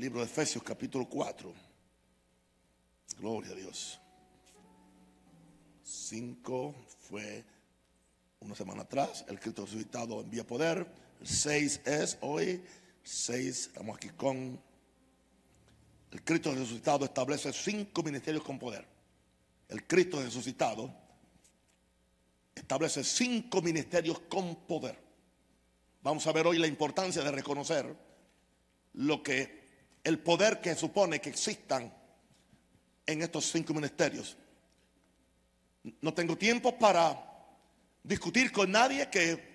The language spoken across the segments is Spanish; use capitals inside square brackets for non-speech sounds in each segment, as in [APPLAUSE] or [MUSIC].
libro de Efesios capítulo 4. Gloria a Dios. 5 fue una semana atrás, el Cristo resucitado envía poder. 6 es hoy, 6 estamos aquí con el Cristo resucitado establece cinco ministerios con poder. El Cristo resucitado establece cinco ministerios con poder. Vamos a ver hoy la importancia de reconocer lo que el poder que supone que existan en estos cinco ministerios. No tengo tiempo para discutir con nadie que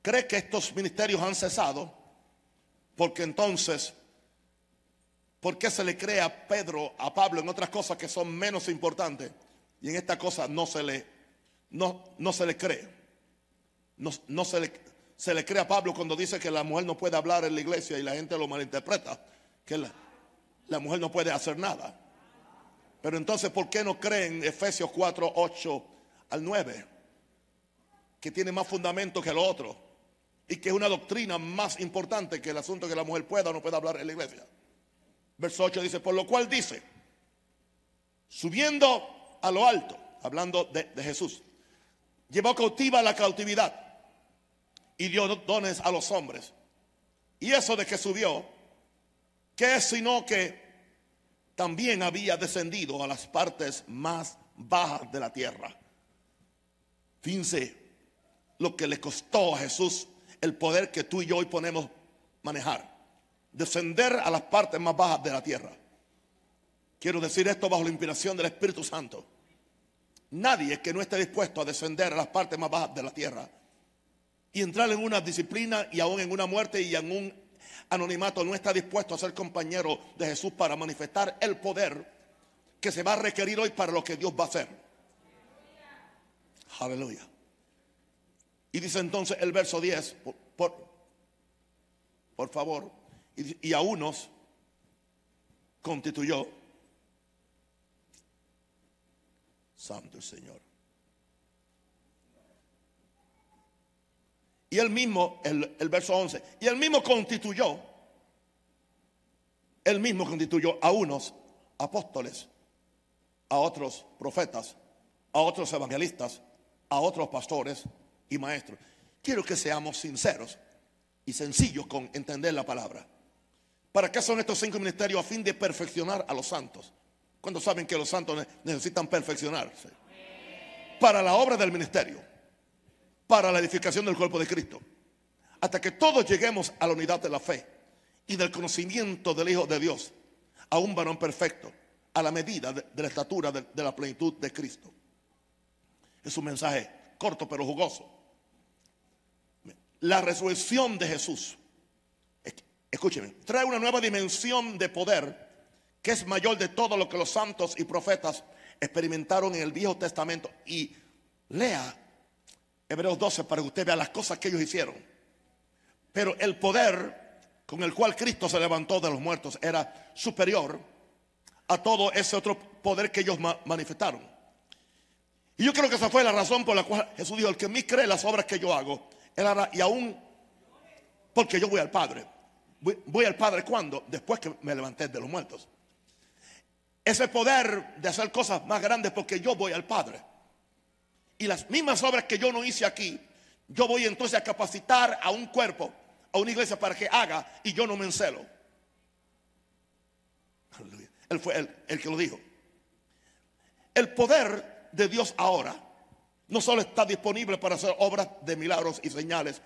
cree que estos ministerios han cesado, porque entonces, ¿por qué se le cree a Pedro, a Pablo en otras cosas que son menos importantes? Y en esta cosa no se le, no, no se le cree. No, no se, le, se le cree a Pablo cuando dice que la mujer no puede hablar en la iglesia y la gente lo malinterpreta, que la, mujer no puede hacer nada. Pero entonces, ¿por qué no creen Efesios 4, 8 al 9? Que tiene más fundamento que lo otro. Y que es una doctrina más importante que el asunto que la mujer pueda o no pueda hablar en la iglesia. Verso 8 dice, por lo cual dice, subiendo a lo alto, hablando de, de Jesús, llevó cautiva la cautividad y dio dones a los hombres. Y eso de que subió, ¿qué es sino que también había descendido a las partes más bajas de la tierra. Fíjense lo que le costó a Jesús el poder que tú y yo hoy ponemos manejar. Descender a las partes más bajas de la tierra. Quiero decir esto bajo la inspiración del Espíritu Santo. Nadie que no esté dispuesto a descender a las partes más bajas de la tierra y entrar en una disciplina y aún en una muerte y en un anonimato no está dispuesto a ser compañero de Jesús para manifestar el poder que se va a requerir hoy para lo que Dios va a hacer. Aleluya. Y dice entonces el verso 10, por, favor, y, y a unos constituyó, Santo el Señor. Y él mismo, el, verso 11, y él mismo constituyó, él mismo constituyó a unos apóstoles, a otros profetas, a otros evangelistas, a otros pastores y maestros. Quiero que seamos sinceros y sencillos con entender la palabra. ¿Para qué son estos cinco ministerios? A fin de perfeccionar a los santos. Cuando saben que los santos necesitan perfeccionarse? Para la obra del ministerio para la edificación del cuerpo de Cristo. Hasta que todos lleguemos a la unidad de la fe y del conocimiento del Hijo de Dios, a un varón perfecto, a la medida de, la estatura de, de, la plenitud de Cristo. Es un mensaje corto pero jugoso. La resurrección de Jesús, escúcheme, trae una nueva dimensión de poder que es mayor de todo lo que los santos y profetas experimentaron en el Viejo Testamento. Y lea Hebreos 12 para que usted vea las cosas que ellos hicieron. Pero el poder con el cual Cristo se levantó de los muertos era superior a todo ese otro poder que ellos manifestaron. Y yo creo que esa fue la razón por la cual Jesús dijo, el que en mí cree las obras que yo hago, y aún porque yo voy al Padre. Voy, voy al Padre cuando? Después que me levanté de los muertos. Ese poder de hacer cosas más grandes porque yo voy al Padre. Y las mismas obras que yo no hice aquí, yo voy entonces a capacitar a un cuerpo, a una iglesia para que haga y yo no me encelo. Él fue el, el que lo dijo. El poder de Dios ahora no solo está disponible para hacer obras de milagros y señales,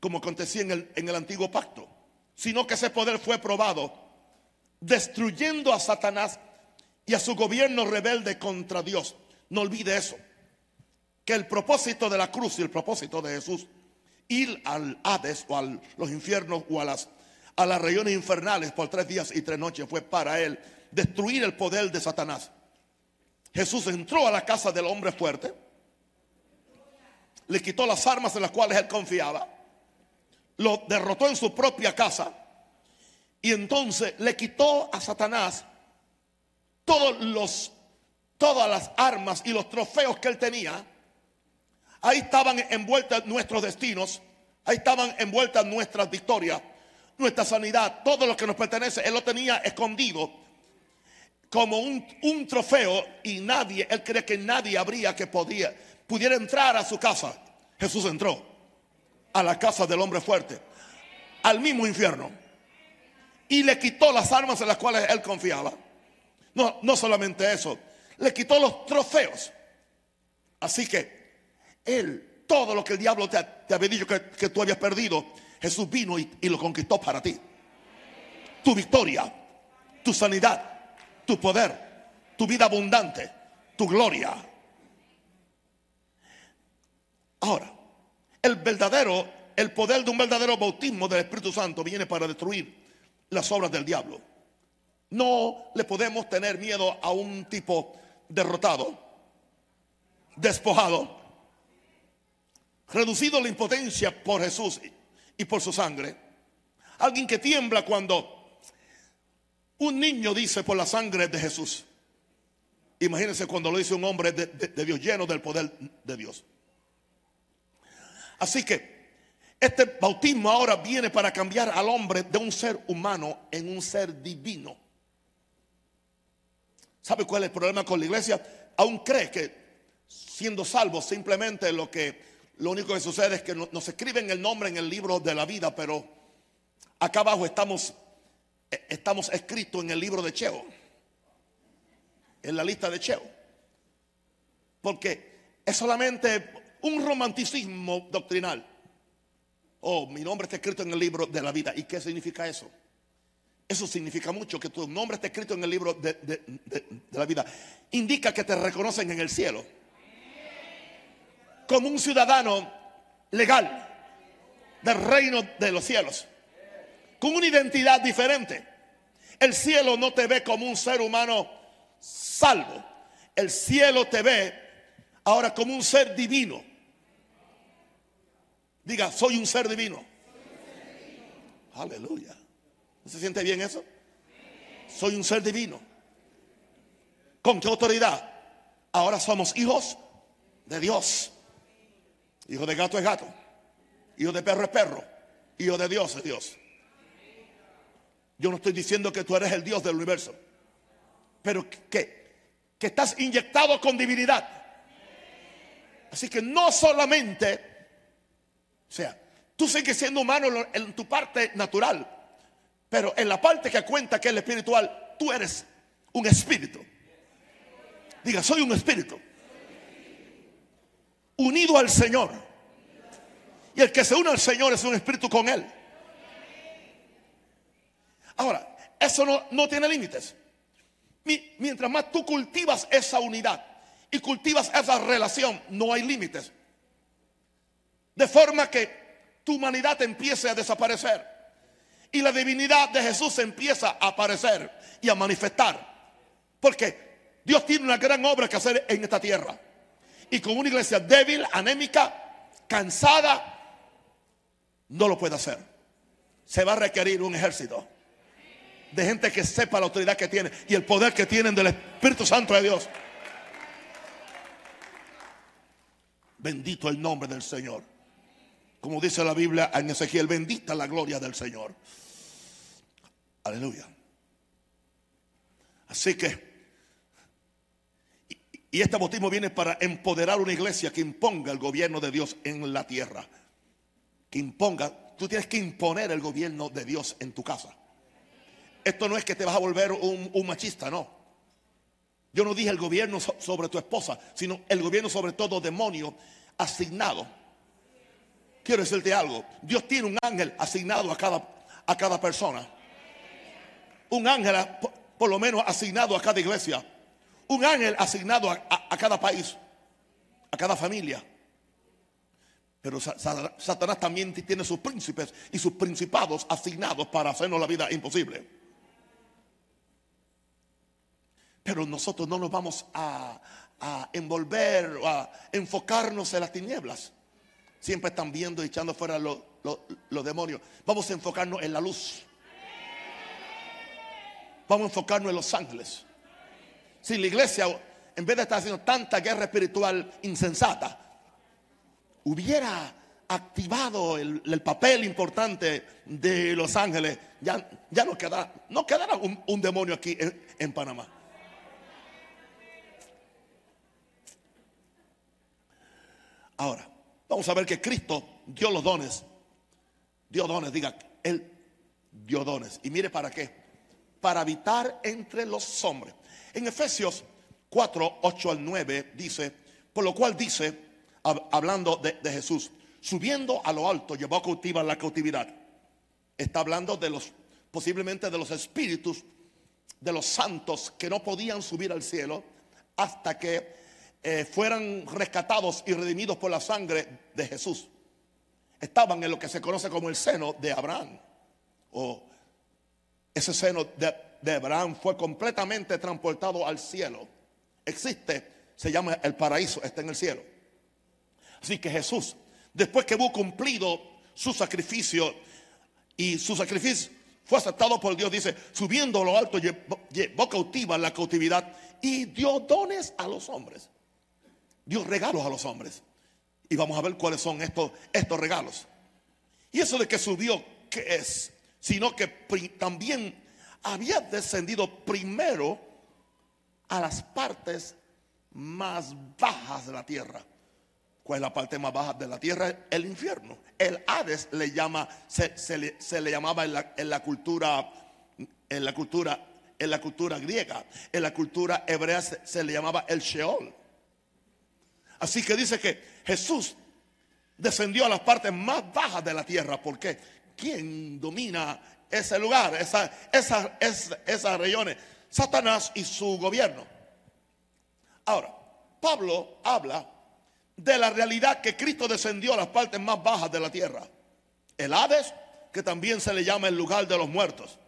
como acontecía en el, en el antiguo pacto, sino que ese poder fue probado destruyendo a Satanás y a su gobierno rebelde contra Dios. No olvide eso que el propósito de la cruz y el propósito de Jesús, ir al Hades o a los infiernos o a las, a las regiones infernales por tres días y tres noches fue para él destruir el poder de Satanás. Jesús entró a la casa del hombre fuerte, le quitó las armas en las cuales él confiaba, lo derrotó en su propia casa y entonces le quitó a Satanás todos los, todas las armas y los trofeos que él tenía Ahí estaban envueltas nuestros destinos. Ahí estaban envueltas nuestras victorias. nuestra sanidad, todo lo que nos pertenece, Él lo tenía escondido como un, trofeo y nadie, Él cree que nadie habría que podía, pudiera entrar a su casa. Jesús entró a la casa del hombre fuerte, al mismo infierno, y le quitó las armas en las cuales Él confiaba. No, no solamente eso, le quitó los trofeos. Así que Él, todo lo que el diablo te, había dicho que, tú habías perdido, Jesús vino y, y lo conquistó para ti. Tu victoria, tu sanidad, tu poder, tu vida abundante, tu gloria. Ahora, el verdadero, el poder de un verdadero bautismo del Espíritu Santo viene para destruir las obras del diablo. No le podemos tener miedo a un tipo derrotado, despojado, reducido la impotencia por Jesús y por su sangre. Alguien que tiembla cuando un niño dice por la sangre de Jesús. Imagínense cuando lo dice un hombre de, de Dios lleno del poder de Dios. Así que este bautismo ahora viene para cambiar al hombre de un ser humano en un ser divino. ¿Sabe cuál es el problema con la iglesia? Aún cree que siendo salvo simplemente lo que lo único que sucede es que nos escriben el nombre en el libro de la vida, pero acá abajo estamos eh, estamos escritos en el libro de Cheo. En la lista de Cheo. Porque es solamente un romanticismo doctrinal. Oh, mi nombre está escrito en el libro de la vida. ¿Y qué significa eso? Eso significa mucho, que tu nombre está escrito en el libro de, la vida. Indica que te reconocen en el cielo. Como un ciudadano legal del reino de los cielos. Con una identidad diferente. El cielo no te ve como un ser humano salvo. El cielo te ve ahora como un ser divino. Diga, soy un ser divino. Aleluya. ¿No se siente bien eso? Soy un ser divino. ¿Con qué autoridad? Ahora somos hijos de Dios. Hijo de gato es gato. Hijo de perro es perro. Hijo de Dios es Dios. Yo no estoy diciendo que tú eres el Dios del universo. Pero que, que estás inyectado con divinidad. Así que no solamente, o sea, tú sigues siendo humano en tu parte natural. Pero en la parte que cuenta que es el espiritual, tú eres un espíritu. Diga, soy un espíritu. Unido al Señor. Y el que se une al Señor es un espíritu con Él. Ahora, eso no, no tiene límites. Mientras más tú cultivas esa unidad y cultivas esa relación, no hay límites. De forma que tu humanidad empiece a desaparecer y la divinidad de Jesús empieza a aparecer y a manifestar. Porque Dios tiene una gran obra que hacer en esta tierra. Y con una iglesia débil, anémica, cansada, no lo puede hacer. Se va a requerir un ejército de gente que sepa la autoridad que tiene y el poder que tienen del Espíritu Santo de Dios. Bendito el nombre del Señor. Como dice la Biblia en Ezequiel, bendita la gloria del Señor. Aleluya. Así que, y este bautismo viene para empoderar una iglesia que imponga el gobierno de Dios en la tierra. Que imponga, tú tienes que imponer el gobierno de Dios en tu casa. Esto no es que te vas a volver un, un machista, no. Yo no dije el gobierno sobre tu esposa, sino el gobierno sobre todo demonio asignado. Quiero decirte algo, Dios tiene un ángel asignado a cada, a cada persona un ángel por lo menos asignado a cada iglesia, un ángel asignado a, cada país, a cada familia. Pero Satanás también tiene sus príncipes y sus principados asignados para hacernos la vida imposible. Pero nosotros no nos vamos a, envolver o a enfocarnos en las tinieblas. Siempre están viendo y echando fuera los demonios. Vamos a enfocarnos en la luz. Vamos a enfocarnos en los ángeles. Si la iglesia, en vez de estar haciendo tanta guerra espiritual insensata, hubiera activado el, el papel importante de los ángeles, ya, ya no quedará, no quedará un, un demonio aquí en, en Panamá. Ahora, vamos a ver que Cristo dio los dones. Dio dones, diga, Él dio dones. Y mire para qué. Para habitar entre los hombres. En Efesios 4, 8 al 9 dice, por lo cual dice, hab- hablando de, Jesús, subiendo a lo alto, llevó cautiva la cautividad. Está hablando de los, posiblemente de los espíritus de los santos que no podían subir al cielo hasta que eh, fueran rescatados y redimidos por la sangre de Jesús. Estaban en lo que se conoce como el seno de Abraham. O ese seno de, de Abraham fue completamente transportado al cielo. Existe, se llama el paraíso, está en el cielo. Así que Jesús, después que hubo cumplido su sacrificio y su sacrificio fue aceptado por Dios, dice, subiendo a lo alto, llevó, cautiva la cautividad y dio dones a los hombres. Dio regalos a los hombres. Y vamos a ver cuáles son estos, estos regalos. Y eso de que subió, ¿qué es? Sino que también había descendido primero a las partes más bajas de la tierra. ¿Cuál es la parte más baja de la tierra? El infierno. El Hades le llama, se, le, llamaba en la, cultura, en la cultura, en la cultura griega, en la cultura hebrea se, se le llamaba el Sheol. Así que dice que Jesús descendió a las partes más bajas de la tierra. ¿Por qué? ¿Quién domina ese lugar, esa, esa, esa- esas regiones? Satanás y su gobierno. Ahora, Pablo habla de la realidad que Cristo descendió a las partes más bajas de la tierra. El Hades, que también se le llama el lugar de los muertos.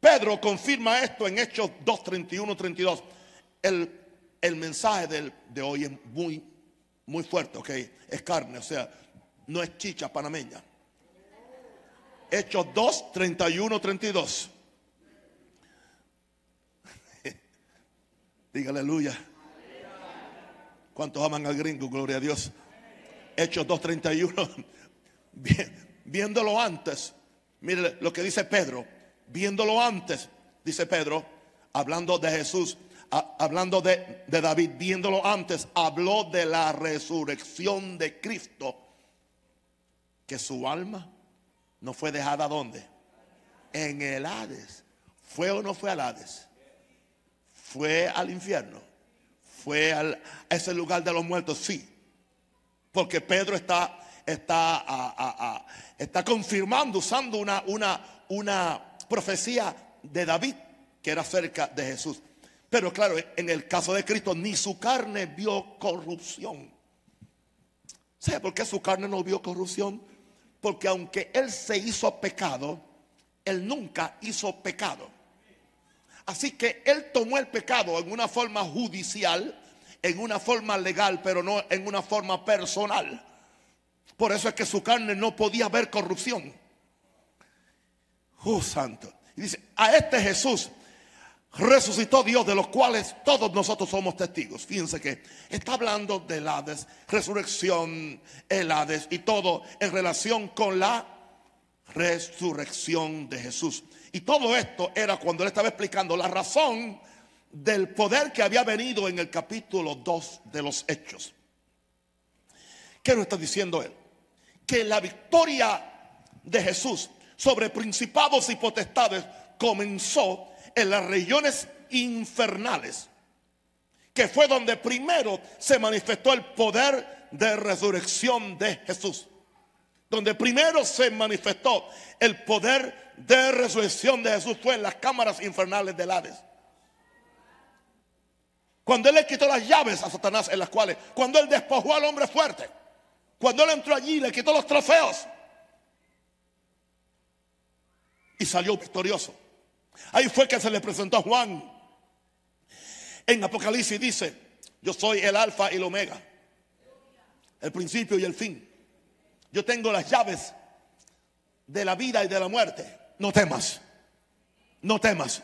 Pedro confirma esto en Hechos 2, 31, 32. El, el mensaje del- de hoy es muy, muy fuerte, ok. Es carne, o sea, no es chicha panameña. Hechos 2, 31, 32. Diga aleluya. ¿Cuántos aman al gringo? Gloria a Dios. Hechos 2.31. [LAUGHS] Vi- Viéndolo antes. Mire lo que dice Pedro. Viéndolo antes, dice Pedro, hablando de Jesús, hablando de, de David, viéndolo antes, habló de la resurrección de Cristo. Que su alma no fue dejada donde? En el Hades. ¿Fue o no fue al Hades? Fue al infierno fue al- a ese lugar de los muertos, sí. Porque Pedro está, está, está confirmando, usando una, una, una profecía de David que era acerca de Jesús. Pero claro, en el caso de Cristo, ni su carne vio corrupción. ¿Sabe por qué su carne no vio corrupción? Porque aunque Él se hizo pecado, Él nunca hizo pecado. Así que él tomó el pecado en una forma judicial, en una forma legal, pero no en una forma personal. Por eso es que su carne no podía ver corrupción. Oh, santo. Y dice, a este Jesús resucitó Dios, de los cuales todos nosotros somos testigos. Fíjense que está hablando del Hades, resurrección, el Hades y todo en relación con la resurrección de Jesús. Y todo esto era cuando él estaba explicando la razón del poder que había venido en el capítulo 2 de los Hechos. ¿Qué nos está diciendo él? Que la victoria de Jesús sobre principados y potestades comenzó en las regiones infernales, que fue donde primero se manifestó el poder de resurrección de Jesús donde primero se manifestó el poder de resurrección de Jesús fue en las cámaras infernales del Hades. Cuando él le quitó las llaves a Satanás en las cuales, cuando él despojó al hombre fuerte, cuando él entró allí le quitó los trofeos y salió victorioso. Ahí fue que se le presentó a Juan. En Apocalipsis dice, yo soy el alfa y el omega, el principio y el fin. Yo tengo las llaves de la vida y de la muerte. No temas. No temas.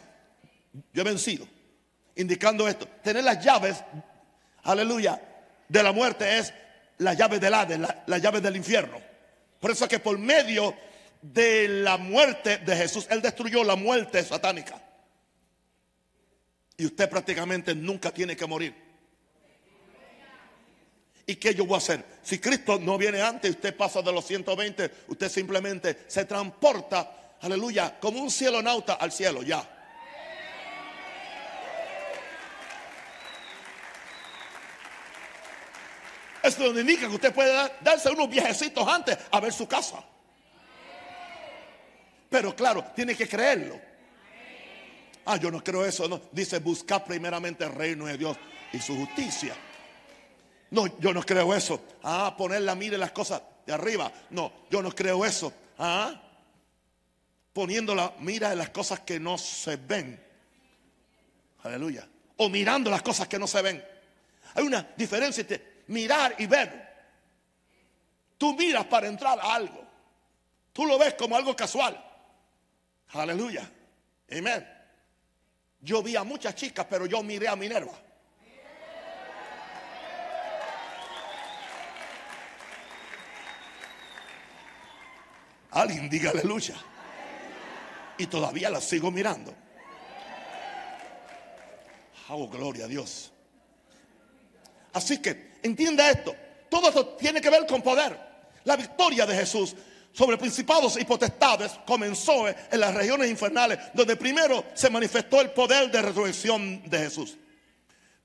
Yo he vencido. Indicando esto. Tener las llaves, aleluya, de la muerte es la llave del Hades, la, la llave del infierno. Por eso es que por medio de la muerte de Jesús, Él destruyó la muerte satánica. Y usted prácticamente nunca tiene que morir. ¿Y qué yo voy a hacer? Si Cristo no viene antes usted pasa de los 120, usted simplemente se transporta, aleluya, como un cielo nauta al cielo, ya. Esto indica que usted puede darse unos viajecitos antes a ver su casa. Pero claro, tiene que creerlo. Ah, yo no creo eso. No. Dice, buscar primeramente el reino de Dios y su justicia. No, yo no creo eso. Ah, poner la mira en las cosas de arriba. No, yo no creo eso. Ah, poniendo la mira en las cosas que no se ven. Aleluya. O mirando las cosas que no se ven. Hay una diferencia entre mirar y ver. Tú miras para entrar a algo. Tú lo ves como algo casual. Aleluya. Amén. Yo vi a muchas chicas, pero yo miré a Minerva. Alguien diga aleluya. Y todavía la sigo mirando. Hago gloria a Dios. Así que entienda esto. Todo esto tiene que ver con poder. La victoria de Jesús sobre principados y potestades comenzó en las regiones infernales, donde primero se manifestó el poder de resurrección de Jesús.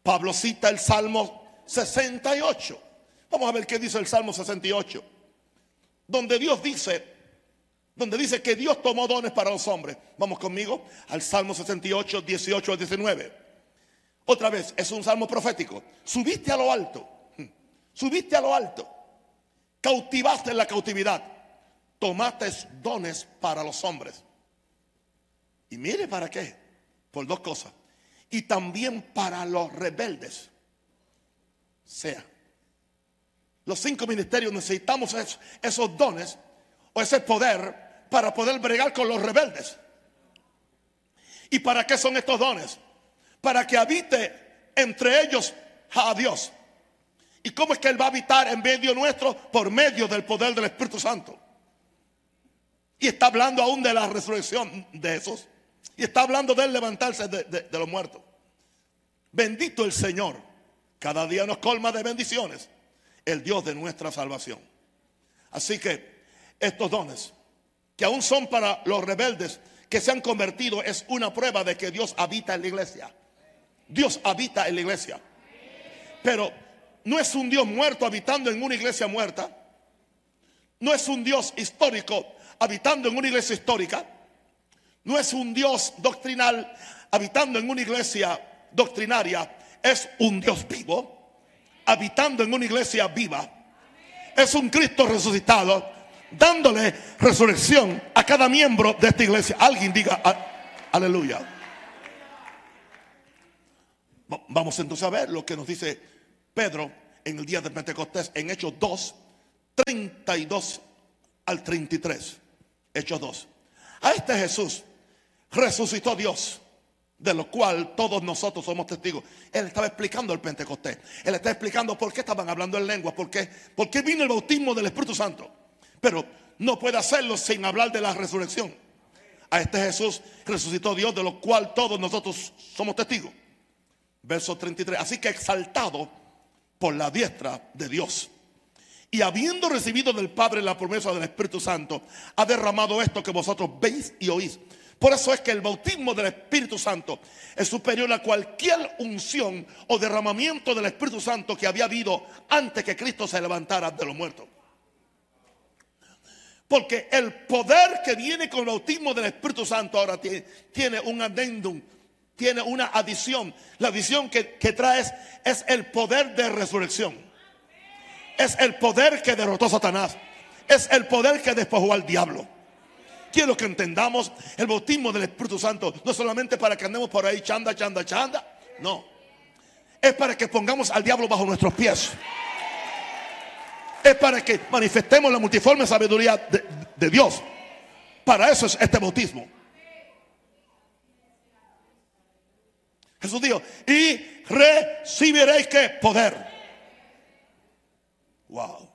Pablo cita el Salmo 68. Vamos a ver qué dice el Salmo 68. Donde Dios dice, donde dice que Dios tomó dones para los hombres. Vamos conmigo al Salmo 68, 18 al 19. Otra vez, es un salmo profético. Subiste a lo alto, subiste a lo alto, cautivaste en la cautividad, tomaste dones para los hombres. Y mire para qué, por dos cosas. Y también para los rebeldes. Sea, los cinco ministerios necesitamos esos dones o ese poder para poder bregar con los rebeldes. ¿Y para qué son estos dones? Para que habite entre ellos a Dios. ¿Y cómo es que Él va a habitar en medio nuestro? Por medio del poder del Espíritu Santo. Y está hablando aún de la resurrección de Jesús. Y está hablando de él levantarse de, de los muertos. Bendito el Señor. Cada día nos colma de bendiciones. El Dios de nuestra salvación. Así que estos dones que aún son para los rebeldes que se han convertido, es una prueba de que Dios habita en la iglesia. Dios habita en la iglesia. Pero no es un Dios muerto habitando en una iglesia muerta. No es un Dios histórico habitando en una iglesia histórica. No es un Dios doctrinal habitando en una iglesia doctrinaria. Es un Dios vivo habitando en una iglesia viva. Es un Cristo resucitado dándole resurrección a cada miembro de esta iglesia. Alguien diga aleluya. Vamos entonces a ver lo que nos dice Pedro en el día de Pentecostés en Hechos 2, 32 al 33. Hechos 2. A este Jesús resucitó Dios, de lo cual todos nosotros somos testigos. Él estaba explicando el Pentecostés. Él está explicando por qué estaban hablando en lengua, por qué, por qué vino el bautismo del Espíritu Santo. Pero no puede hacerlo sin hablar de la resurrección. A este Jesús resucitó Dios, de lo cual todos nosotros somos testigos. Verso 33. Así que exaltado por la diestra de Dios. Y habiendo recibido del Padre la promesa del Espíritu Santo, ha derramado esto que vosotros veis y oís. Por eso es que el bautismo del Espíritu Santo es superior a cualquier unción o derramamiento del Espíritu Santo que había habido antes que Cristo se levantara de los muertos. Porque el poder que viene con el bautismo del Espíritu Santo ahora tiene, un adendum, tiene una adición. La adición que, trae es, el poder de resurrección. Es el poder que derrotó a Satanás. Es el poder que despojó al diablo. Quiero que entendamos el bautismo del Espíritu Santo. No solamente para que andemos por ahí chanda, chanda, chanda. No. Es para que pongamos al diablo bajo nuestros pies es para que manifestemos la multiforme sabiduría de, Dios. Para eso es este bautismo. Jesús dijo, y recibiréis que poder. Wow.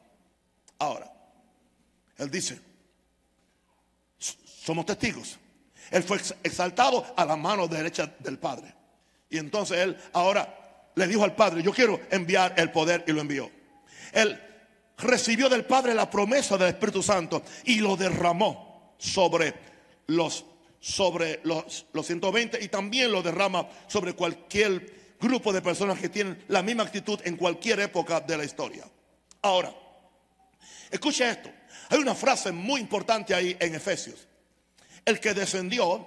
Él dice, somos testigos. Él fue exaltado a la mano derecha del Padre. Y entonces él ahora le dijo al Padre, yo quiero enviar el poder y lo envió. Él recibió del Padre la promesa del Espíritu Santo y lo derramó sobre los sobre los, los 120 y también lo derrama sobre cualquier grupo de personas que tienen la misma actitud en cualquier época de la historia. Ahora, escuche esto. Hay una frase muy importante ahí en Efesios. El que descendió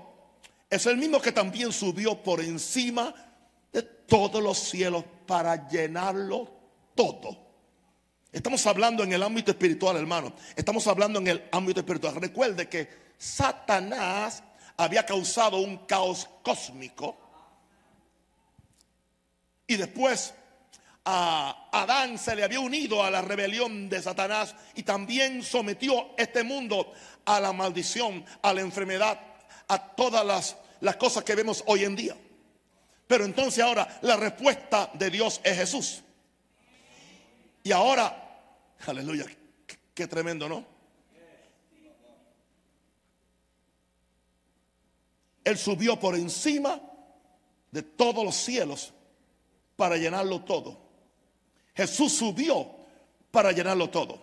es el mismo que también subió por encima de todos los cielos para llenarlo todo. Estamos hablando en el ámbito espiritual, hermano. Estamos hablando en el ámbito espiritual. Recuerde que Satanás había causado un caos cósmico. Y después Adán se le había unido a la rebelión de Satanás y también sometió este mundo a la maldición, a la enfermedad, a todas las, las cosas que vemos hoy en día. Pero entonces ahora la respuesta de Dios es Jesús. Y ahora, aleluya, qué, qué tremendo, ¿no? Él subió por encima de todos los cielos para llenarlo todo. Jesús subió para llenarlo todo.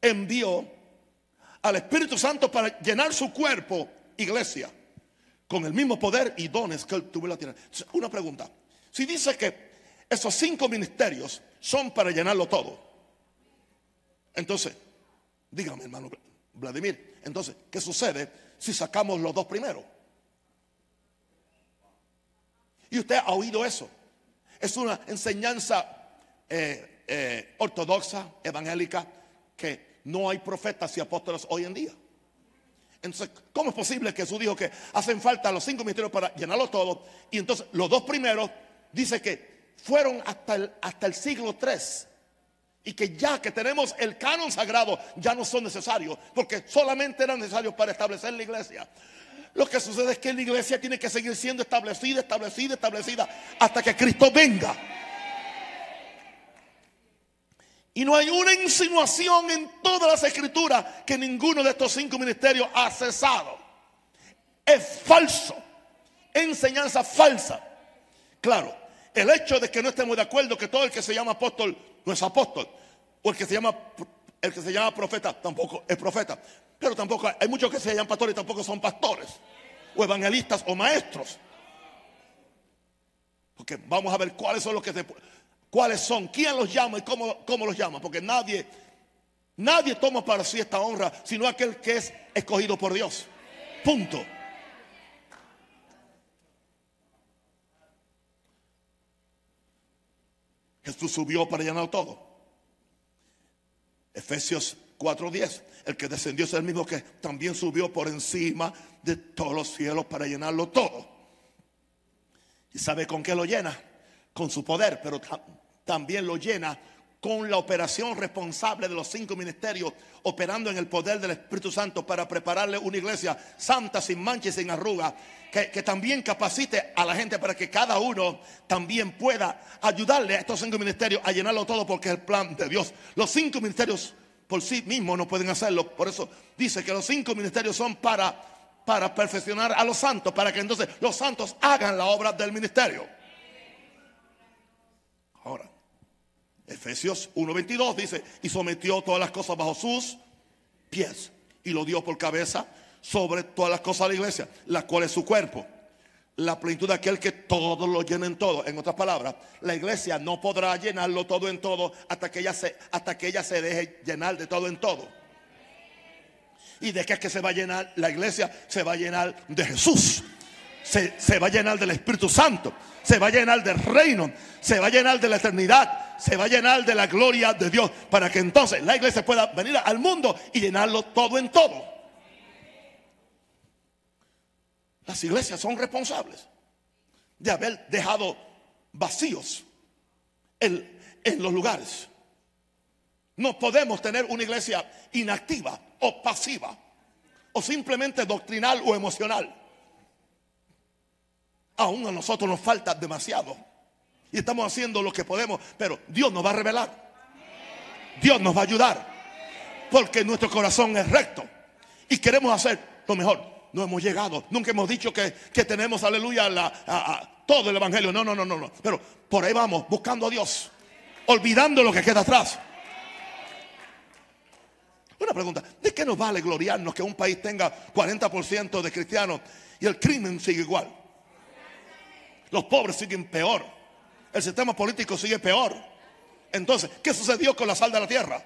Envió al Espíritu Santo para llenar su cuerpo, iglesia, con el mismo poder y dones que él tuvo en la tierra. Una pregunta. Si dice que esos cinco ministerios son para llenarlo todo, entonces, dígame hermano Vladimir, entonces, ¿qué sucede si sacamos los dos primeros? Y usted ha oído eso. Es una enseñanza eh, eh, ortodoxa, evangélica, que no hay profetas y apóstoles hoy en día. Entonces, ¿cómo es posible que Jesús dijo que hacen falta los cinco ministerios para llenarlo todo? Y entonces los dos primeros dice que fueron hasta el, hasta el siglo 3 y que ya que tenemos el canon sagrado ya no son necesarios porque solamente eran necesarios para establecer la iglesia. Lo que sucede es que la iglesia tiene que seguir siendo establecida, establecida, establecida hasta que Cristo venga. Y no hay una insinuación en todas las escrituras que ninguno de estos cinco ministerios ha cesado. Es falso. Enseñanza falsa. Claro, el hecho de que no estemos de acuerdo que todo el que se llama apóstol no es apóstol. O el que se llama, el que se llama profeta tampoco es profeta. Pero tampoco hay muchos que se llaman pastores y tampoco son pastores. O evangelistas o maestros. Porque vamos a ver cuáles son los que se, cuáles son, quién los llama y cómo, cómo los llama. Porque nadie, nadie toma para sí esta honra, sino aquel que es escogido por Dios. Punto. Jesús subió para llenar todo. Efesios 4:10. El que descendió es el mismo que también subió por encima de todos los cielos para llenarlo todo. ¿Y sabe con qué lo llena? Con su poder, pero también lo llena con la operación responsable de los cinco ministerios, operando en el poder del Espíritu Santo para prepararle una iglesia santa, sin mancha y sin arruga, que, que, también capacite a la gente para que cada uno también pueda ayudarle a estos cinco ministerios a llenarlo todo, porque es el plan de Dios. Los cinco ministerios por sí mismos no pueden hacerlo, por eso dice que los cinco ministerios son para, para perfeccionar a los santos, para que entonces los santos hagan la obra del ministerio. Ahora, Efesios 1:22 dice, y sometió todas las cosas bajo sus pies y lo dio por cabeza sobre todas las cosas de la iglesia, la cual es su cuerpo. La plenitud de aquel que todo lo llena en todo. En otras palabras, la iglesia no podrá llenarlo todo en todo hasta que ella se, hasta que ella se deje llenar de todo en todo. ¿Y de qué es que se va a llenar? La iglesia se va a llenar de Jesús. Se, se va a llenar del Espíritu Santo. Se va a llenar del reino. Se va a llenar de la eternidad se va a llenar de la gloria de Dios para que entonces la iglesia pueda venir al mundo y llenarlo todo en todo. Las iglesias son responsables de haber dejado vacíos en, los lugares. No podemos tener una iglesia inactiva o pasiva o simplemente doctrinal o emocional. Aún a nosotros nos falta demasiado y estamos haciendo lo que podemos, pero Dios nos va a revelar. Dios nos va a ayudar. Porque nuestro corazón es recto y queremos hacer lo mejor. No hemos llegado, nunca hemos dicho que, tenemos, aleluya, todo el Evangelio. No, no, no, no, no. Pero por ahí vamos, buscando a Dios, olvidando lo que queda atrás. Una pregunta, ¿de qué nos vale gloriarnos que un país tenga 40% de cristianos y el crimen sigue igual? Los pobres siguen peor. El sistema político sigue peor. Entonces, ¿qué sucedió con la sal de la tierra?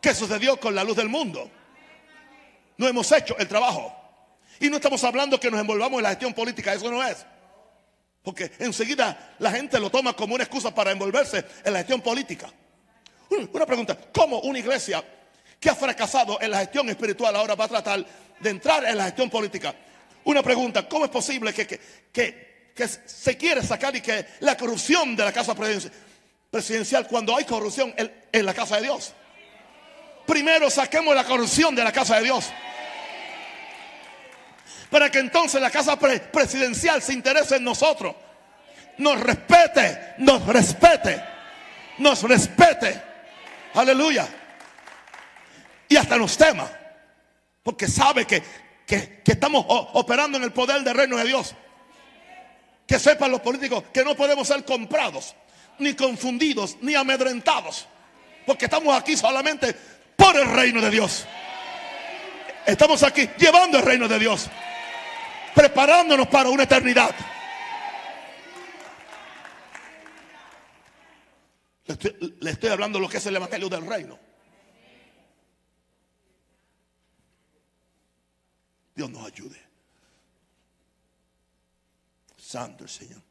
¿Qué sucedió con la luz del mundo? No hemos hecho el trabajo. Y no estamos hablando que nos envolvamos en la gestión política, eso no es. Porque enseguida la gente lo toma como una excusa para envolverse en la gestión política. Una pregunta, ¿cómo una iglesia que ha fracasado en la gestión espiritual ahora va a tratar de entrar en la gestión política? Una pregunta, ¿cómo es posible que, que, se quiere sacar y que la corrupción de la casa presidencial cuando hay corrupción en la casa de Dios? Primero saquemos la corrupción de la casa de Dios para que entonces la casa presidencial se interese en nosotros. Nos respete, nos respete, nos respete. Aleluya. Y hasta nos tema. Porque sabe que, que, estamos operando en el poder del reino de Dios. Que sepan los políticos que no podemos ser comprados, ni confundidos, ni amedrentados. Porque estamos aquí solamente por el reino de Dios. Estamos aquí llevando el reino de Dios preparándonos para una eternidad. Le estoy, hablando de lo que es el Evangelio del Reino. Dios nos ayude. Santo el Señor.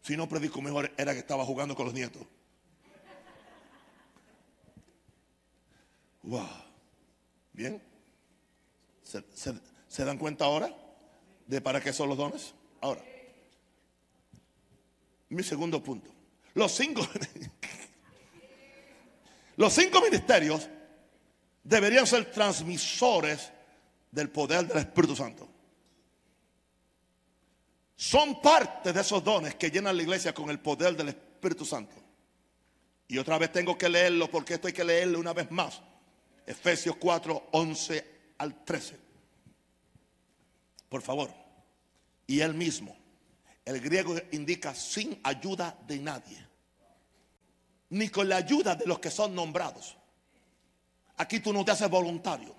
Si no predico mejor, era que estaba jugando con los nietos. Wow. Bien. se dan cuenta ahora? De para qué son los dones. Ahora, mi segundo punto. Los cinco, [LAUGHS] los cinco ministerios deberían ser transmisores del poder del Espíritu Santo. Son parte de esos dones que llenan la iglesia con el poder del Espíritu Santo. Y otra vez tengo que leerlo porque esto hay que leerlo una vez más. Efesios 4, 11 al 13. Por favor. Y él mismo. El griego indica sin ayuda de nadie. Ni con la ayuda de los que son nombrados. Aquí tú no te haces voluntario.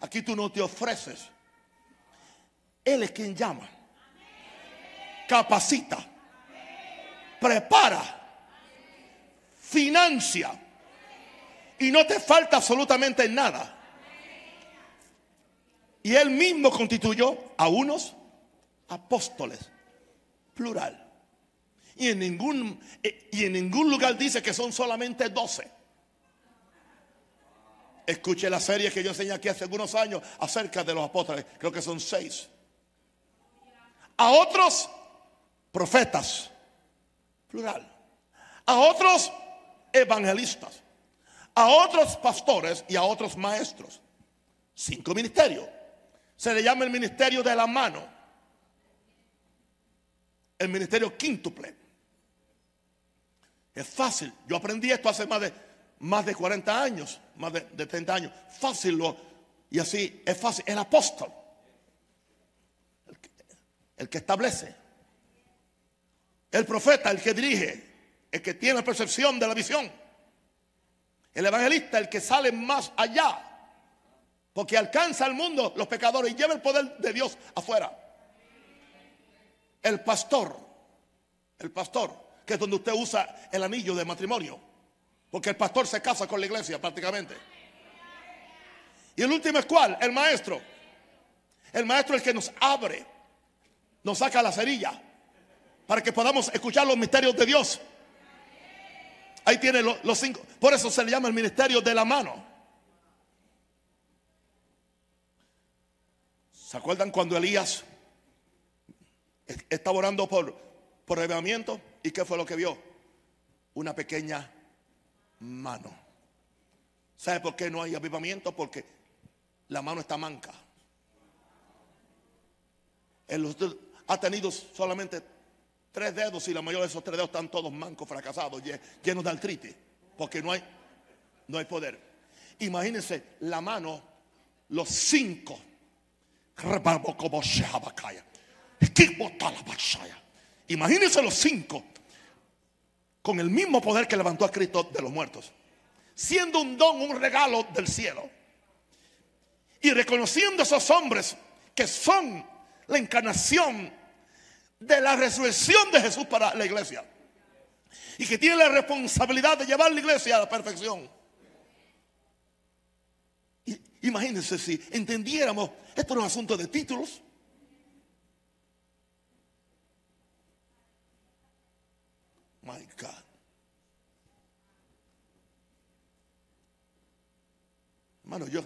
Aquí tú no te ofreces. Él es quien llama. Capacita. Prepara. Financia. Y no te falta absolutamente nada. Y él mismo constituyó a unos apóstoles, plural. Y en ningún, eh, y en ningún lugar dice que son solamente doce. Escuche la serie que yo enseñé aquí hace algunos años acerca de los apóstoles. Creo que son seis. A otros profetas, plural. A otros evangelistas. A otros pastores y a otros maestros. Cinco ministerios. Se le llama el ministerio de la mano. El ministerio quíntuple. Es fácil. Yo aprendí esto hace más de, más de 40 años, más de, 30 años. Fácil lo, y así es fácil. El apóstol. El que, el que establece. El profeta, el que dirige. El que tiene percepción de la visión. El evangelista, el que sale más allá porque alcanza al mundo los pecadores y lleva el poder de Dios afuera. El pastor, el pastor, que es donde usted usa el anillo de matrimonio. Porque el pastor se casa con la iglesia prácticamente. Y el último es cuál? El maestro. El maestro es el que nos abre, nos saca la cerilla para que podamos escuchar los misterios de Dios. Ahí tiene los cinco. Por eso se le llama el ministerio de la mano. ¿Se acuerdan cuando Elías estaba orando por, por avivamiento? ¿Y qué fue lo que vio? Una pequeña mano. ¿Sabe por qué no hay avivamiento? Porque la mano está manca. Ha tenido solamente tres dedos y la mayoría de esos tres dedos están todos mancos, fracasados, llenos de artritis, porque no hay, no hay poder. Imagínense la mano, los cinco. Imagínense los cinco con el mismo poder que levantó a Cristo de los muertos, siendo un don, un regalo del cielo. Y reconociendo a esos hombres que son la encarnación de la resurrección de Jesús para la iglesia. Y que tienen la responsabilidad de llevar la iglesia a la perfección. Imagínense si entendiéramos, es un asunto de títulos. My God. Hermano, yo,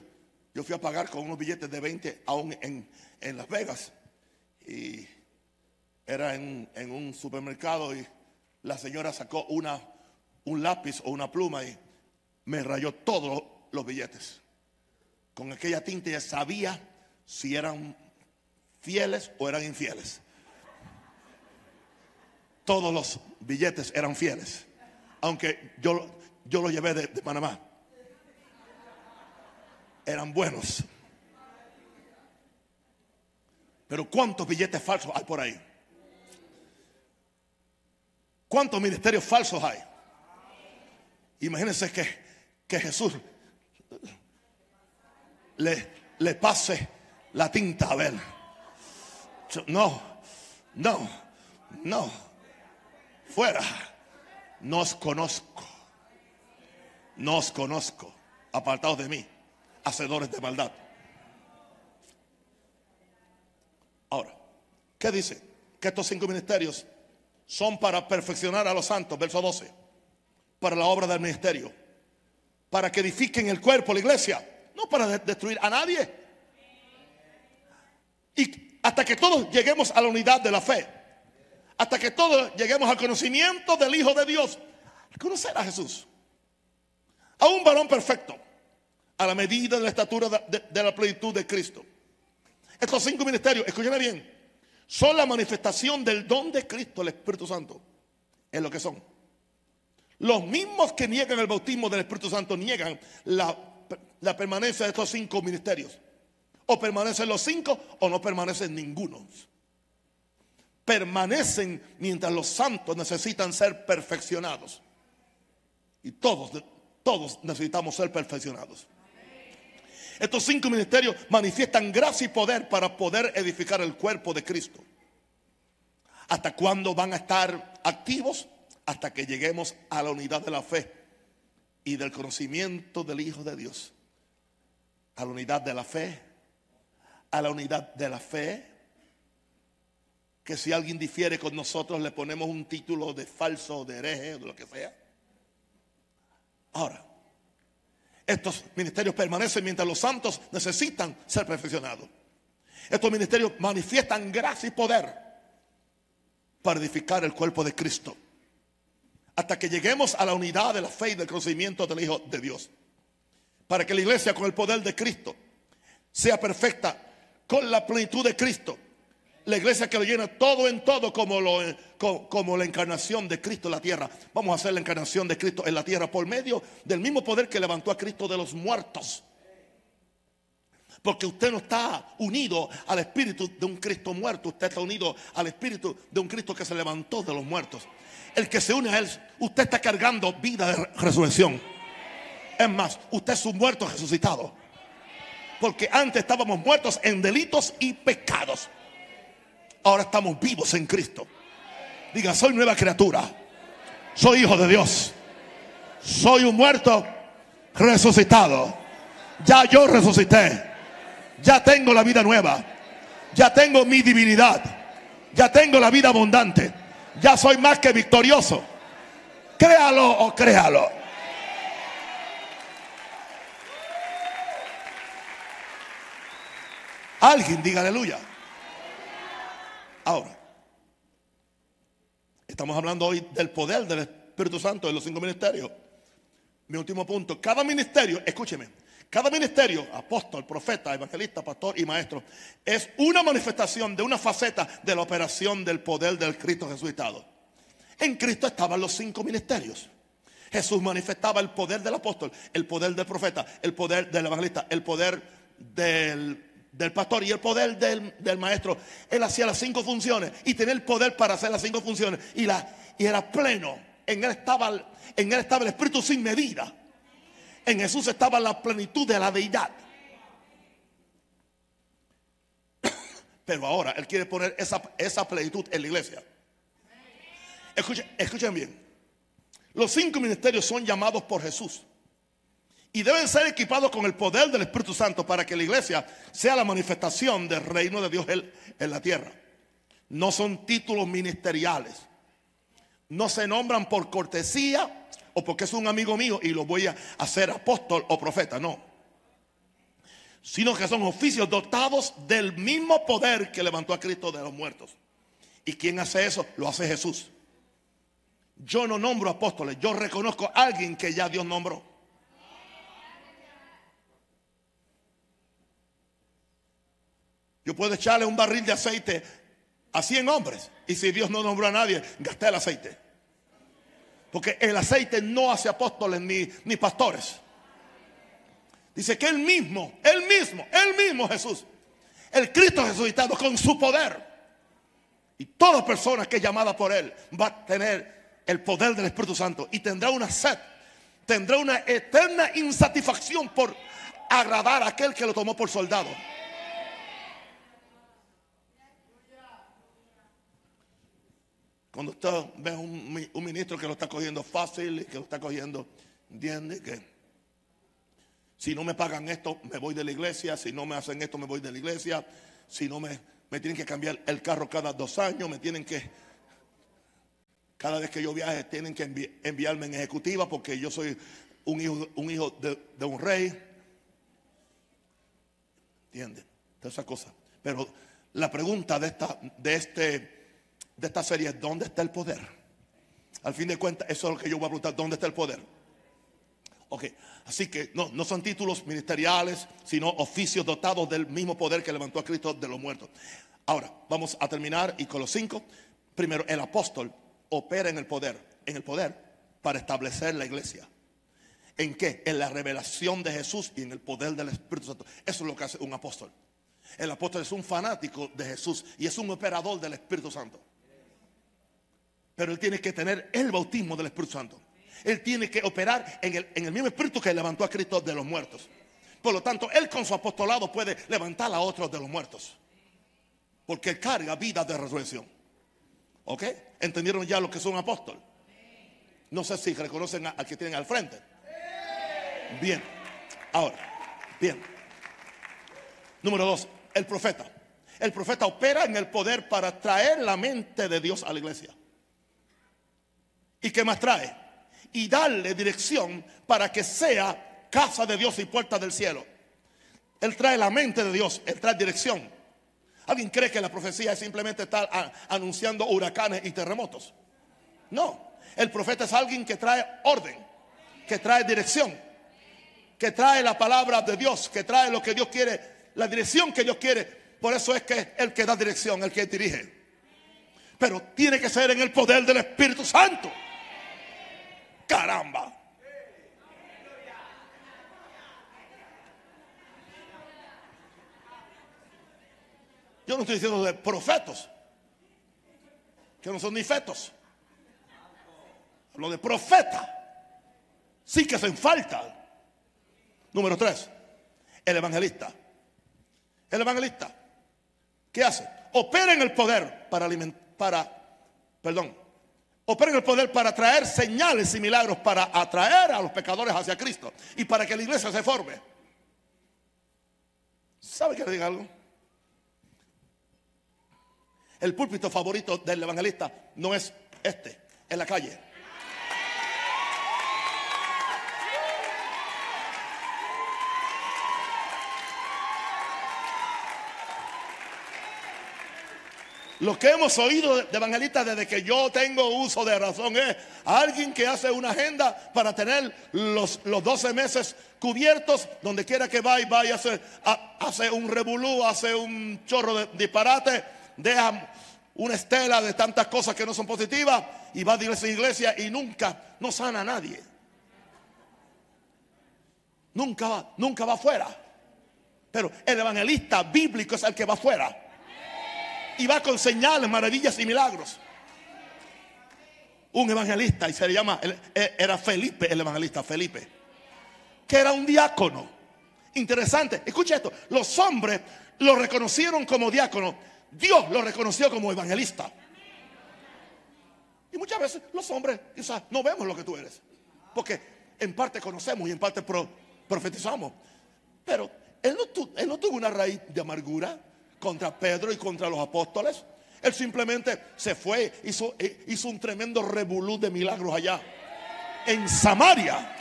yo fui a pagar con unos billetes de 20 aún en, en Las Vegas. Y era en, en, un supermercado y la señora sacó una, un lápiz o una pluma y me rayó todos los billetes con aquella tinta ya sabía si eran fieles o eran infieles. Todos los billetes eran fieles, aunque yo, yo los llevé de, de Panamá. Eran buenos. Pero ¿cuántos billetes falsos hay por ahí? ¿Cuántos ministerios falsos hay? Imagínense que, que Jesús le, le pase la tinta a ver. No, no, no. Fuera. No os conozco. No os conozco. Apartados de mí. Hacedores de maldad. Ahora, ¿qué dice? Que estos cinco ministerios son para perfeccionar a los santos, verso 12, para la obra del ministerio, para que edifiquen el cuerpo, la iglesia, no para destruir a nadie. Y hasta que todos lleguemos a la unidad de la fe, hasta que todos lleguemos al conocimiento del Hijo de Dios, conocer a Jesús, a un varón perfecto, a la medida de la estatura de, la plenitud de Cristo. Estos cinco ministerios, escúchenme bien, son la manifestación del don de Cristo, el Espíritu Santo. Es lo que son. Los mismos que niegan el bautismo del Espíritu Santo niegan la la permanencia de estos cinco ministerios. O permanecen los cinco o no permanecen ninguno. Permanecen mientras los santos necesitan ser perfeccionados. Y todos, todos necesitamos ser perfeccionados. Estos cinco ministerios manifiestan gracia y poder para poder edificar el cuerpo de Cristo. ¿Hasta cuándo van a estar activos? Hasta que lleguemos a la unidad de la fe y del conocimiento del Hijo de Dios a la unidad de la fe, a la unidad de la fe, que si alguien difiere con nosotros le ponemos un título de falso, de hereje o de lo que sea. Ahora, estos ministerios permanecen mientras los santos necesitan ser perfeccionados. Estos ministerios manifiestan gracia y poder para edificar el cuerpo de Cristo. Hasta que lleguemos a la unidad de la fe y del conocimiento del Hijo de Dios para que la iglesia con el poder de Cristo sea perfecta con la plenitud de Cristo. La iglesia que lo llena todo en todo como, como, la encarnación de Cristo en la tierra. Vamos a hacer la encarnación de Cristo en la tierra por medio del mismo poder que levantó a Cristo de los muertos. Porque usted no está unido al espíritu de un Cristo muerto, usted está unido al espíritu de un Cristo que se levantó de los muertos. El que se une a él, usted está cargando vida de resurrección. Es más, usted es un muerto resucitado. Porque antes estábamos muertos en delitos y pecados. Ahora estamos vivos en Cristo. Diga, soy nueva criatura. Soy hijo de Dios. Soy un muerto resucitado. Ya yo resucité. Ya tengo la vida nueva. Ya tengo mi divinidad. Ya tengo la vida abundante. Ya soy más que victorioso. Créalo o créalo. Alguien diga aleluya. Ahora, estamos hablando hoy del poder del Espíritu Santo de los cinco ministerios. Mi último punto, cada ministerio, escúcheme, cada ministerio, apóstol, profeta, evangelista, pastor y maestro, es una manifestación de una faceta de la operación del poder del Cristo resucitado. En Cristo estaban los cinco ministerios. Jesús manifestaba el poder del apóstol, el poder del profeta, el poder del evangelista, el poder del, pastor y el poder del, maestro. Él hacía las cinco funciones y tenía el poder para hacer las cinco funciones y, la, y era pleno. En él, estaba, en él estaba el Espíritu sin medida. En Jesús estaba la plenitud de la deidad. Pero ahora Él quiere poner esa, esa plenitud en la iglesia. Escuchen, escuchen bien. Los cinco ministerios son llamados por Jesús. Y deben ser equipados con el poder del Espíritu Santo para que la iglesia sea la manifestación del reino de Dios en la tierra. No son títulos ministeriales. No se nombran por cortesía o porque es un amigo mío y lo voy a hacer apóstol o profeta. No. Sino que son oficios dotados del mismo poder que levantó a Cristo de los muertos. ¿Y quién hace eso? Lo hace Jesús. Yo no nombro apóstoles, yo reconozco a alguien que ya Dios nombró. Yo puedo echarle un barril de aceite a 100 hombres y si Dios no nombró a nadie, gasté el aceite. Porque el aceite no hace apóstoles ni, ni pastores. Dice que él mismo, él mismo, él mismo Jesús, el Cristo resucitado con su poder. Y toda persona que es llamada por él va a tener el poder del Espíritu Santo y tendrá una sed, tendrá una eterna insatisfacción por agradar a aquel que lo tomó por soldado. Cuando usted ve un, un ministro que lo está cogiendo fácil y que lo está cogiendo, entiende que si no me pagan esto, me voy de la iglesia, si no me hacen esto, me voy de la iglesia, si no me, tienen que cambiar el carro cada dos años, me tienen que cada vez que yo viaje tienen que enviarme en ejecutiva porque yo soy un hijo, un hijo de, un rey. ¿Entienden? Todas esas cosas. Pero la pregunta de esta, de, este, de esta serie es, ¿dónde está el poder? Al fin de cuentas, eso es lo que yo voy a preguntar, ¿dónde está el poder? Ok, así que no, no son títulos ministeriales, sino oficios dotados del mismo poder que levantó a Cristo de los muertos. Ahora, vamos a terminar y con los cinco. Primero, el apóstol opera en el poder, en el poder para establecer la iglesia. ¿En qué? En la revelación de Jesús y en el poder del Espíritu Santo. Eso es lo que hace un apóstol. El apóstol es un fanático de Jesús y es un operador del Espíritu Santo. Pero él tiene que tener el bautismo del Espíritu Santo. Él tiene que operar en el, en el mismo Espíritu que levantó a Cristo de los muertos. Por lo tanto, él con su apostolado puede levantar a otros de los muertos. Porque carga vida de resurrección. ¿Ok? ¿Entendieron ya lo que es un apóstol? No sé si reconocen al que tienen al frente. Bien. Ahora, bien. Número dos, el profeta. El profeta opera en el poder para traer la mente de Dios a la iglesia. ¿Y qué más trae? Y darle dirección para que sea casa de Dios y puerta del cielo. Él trae la mente de Dios, él trae dirección. ¿Alguien cree que la profecía es simplemente estar anunciando huracanes y terremotos? No, el profeta es alguien que trae orden, que trae dirección, que trae la palabra de Dios, que trae lo que Dios quiere, la dirección que Dios quiere. Por eso es que el que da dirección, el que dirige. Pero tiene que ser en el poder del Espíritu Santo. Caramba. Yo no estoy diciendo de profetos, que no son ni fetos. Hablo de profeta. Sí que hacen falta. Número tres, el evangelista. El evangelista, ¿qué hace? Opera en el poder para alimentar, para, perdón, opera en el poder para traer señales y milagros para atraer a los pecadores hacia Cristo y para que la iglesia se forme. ¿Sabe que le diga algo? El púlpito favorito del evangelista no es este, es la calle. Lo que hemos oído de evangelistas desde que yo tengo uso de razón es alguien que hace una agenda para tener los, los 12 meses cubiertos, donde quiera que va y vaya, hace, hace un revolú, hace un chorro de disparate deja una estela de tantas cosas que no son positivas y va de iglesia en iglesia y nunca, no sana a nadie. nunca va, nunca va afuera. Pero el evangelista bíblico es el que va afuera. Y va con señales, maravillas y milagros. Un evangelista, y se le llama, e, era Felipe, el evangelista Felipe, que era un diácono. Interesante, escucha esto, los hombres lo reconocieron como diácono, Dios lo reconoció como evangelista. Y muchas veces los hombres quizás no vemos lo que tú eres, porque en parte conocemos y en parte profetizamos. Pero él no, él no tuvo una raíz de amargura contra Pedro y contra los apóstoles. Él simplemente se fue, hizo, eh, hizo un tremendo revolú de milagros allá en Samaria.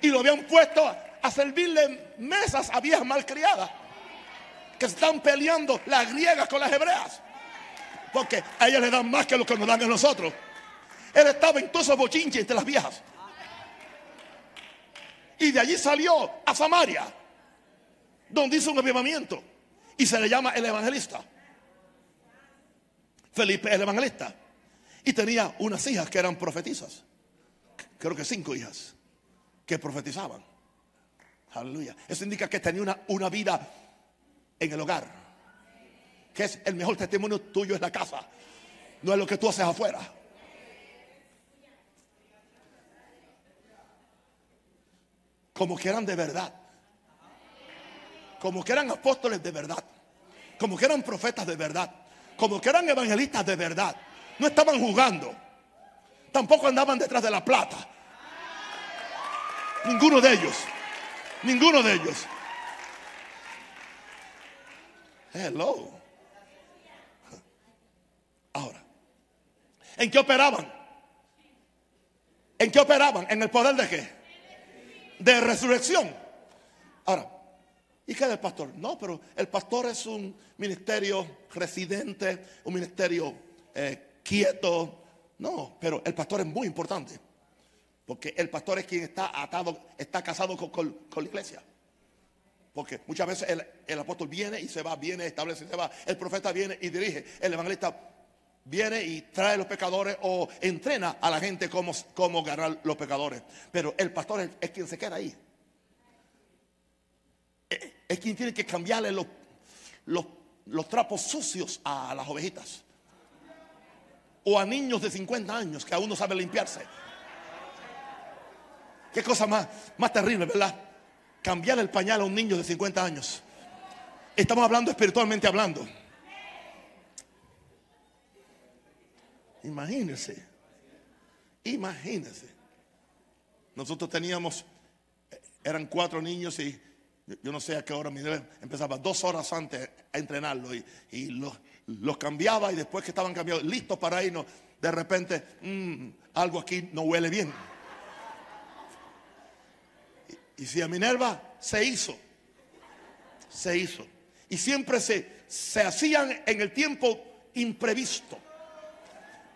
Y lo habían puesto a servirle mesas a viejas malcriadas que están peleando las griegas con las hebreas. Porque a ellas le dan más que lo que nos dan a nosotros. Él estaba en todos esos bochinches entre las viejas. Y de allí salió a Samaria, donde hizo un avivamiento. Y se le llama el evangelista. Felipe el evangelista. Y tenía unas hijas que eran profetizas. Creo que cinco hijas que profetizaban. Aleluya. Eso indica que tenía una, una vida en el hogar. Que es el mejor testimonio tuyo en la casa. No es lo que tú haces afuera. Como que eran de verdad. Como que eran apóstoles de verdad. Como que eran profetas de verdad. Como que eran evangelistas de verdad. No estaban jugando. Tampoco andaban detrás de la plata. Ninguno de ellos. Ninguno de ellos. Hello. Ahora, ¿en qué operaban? ¿En qué operaban? ¿En el poder de qué? De resurrección. Ahora, ¿y qué del pastor? No, pero el pastor es un ministerio residente, un ministerio eh, quieto. No, pero el pastor es muy importante. Porque el pastor es quien está atado, está casado con la iglesia. Porque muchas veces el, apóstol viene y se va, viene, establece y se va. El profeta viene y dirige. El evangelista viene y trae los pecadores o entrena a la gente cómo, cómo ganar los pecadores. Pero el pastor es, quien se queda ahí. Es, quien tiene que cambiarle los, los, los trapos sucios a las ovejitas. O a niños de 50 años que aún no saben limpiarse. Qué cosa más, más terrible, ¿verdad? cambiar el pañal a un niño de 50 años. Estamos hablando espiritualmente hablando. Imagínense, imagínense. Nosotros teníamos, eran cuatro niños y yo no sé a qué hora empezaba dos horas antes a entrenarlo y, los, cambiaba y después que estaban cambiados, listos para irnos, de repente, mm, algo aquí no huele bien. Y si a Minerva se hizo, se hizo. Y siempre se, se hacían en el tiempo imprevisto.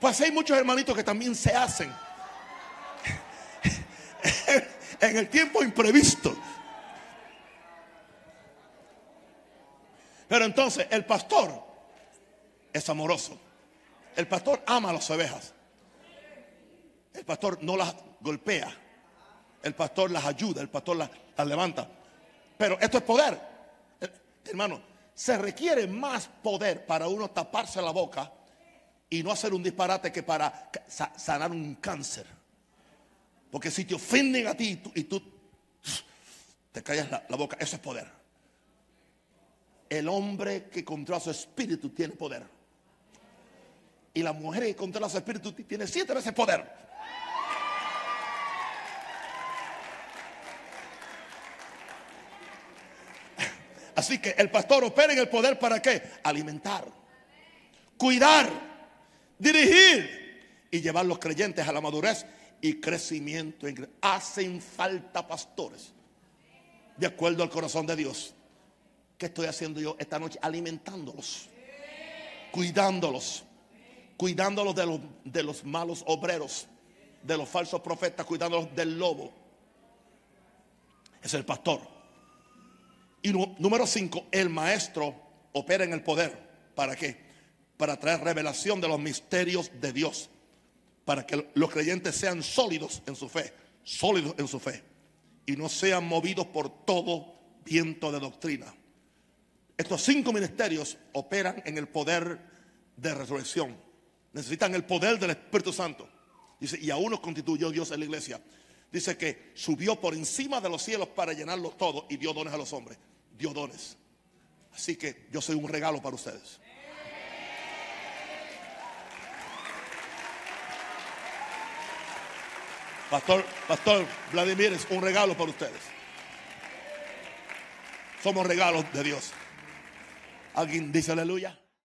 Pues hay muchos hermanitos que también se hacen [LAUGHS] en el tiempo imprevisto. Pero entonces el pastor es amoroso. El pastor ama a las ovejas. El pastor no las golpea el pastor las ayuda, el pastor las, levanta. Pero esto es poder. Hermano, se requiere más poder para uno taparse la boca y no hacer un disparate que para sanar un cáncer. Porque si te ofenden a ti y tú, te callas la, la, boca, eso es poder. El hombre que controla su espíritu tiene poder. Y la mujer que controla su espíritu tiene siete veces poder. Así que el pastor opera en el poder para qué? Alimentar, cuidar, dirigir y llevar los creyentes a la madurez y crecimiento. Hacen falta pastores de acuerdo al corazón de Dios. ¿Qué estoy haciendo yo esta noche? Alimentándolos, cuidándolos, cuidándolos de los, de los malos obreros, de los falsos profetas, cuidándolos del lobo. Es el pastor. Y número cinco, el maestro opera en el poder. ¿Para qué? Para traer revelación de los misterios de Dios. para que los creyentes sean sólidos en su fe, sólidos en su fe, y no sean movidos por todo viento de doctrina. Estos cinco ministerios operan en el poder de resurrección. Necesitan el poder del Espíritu Santo. Dice, y aún nos constituyó Dios en la iglesia. Dice que subió por encima de los cielos para llenarlo todo y dio dones a los hombres. Dio dones. Así que yo soy un regalo para ustedes. Pastor, Pastor Vladimir es un regalo para ustedes. Somos regalos de Dios. ¿Alguien dice aleluya?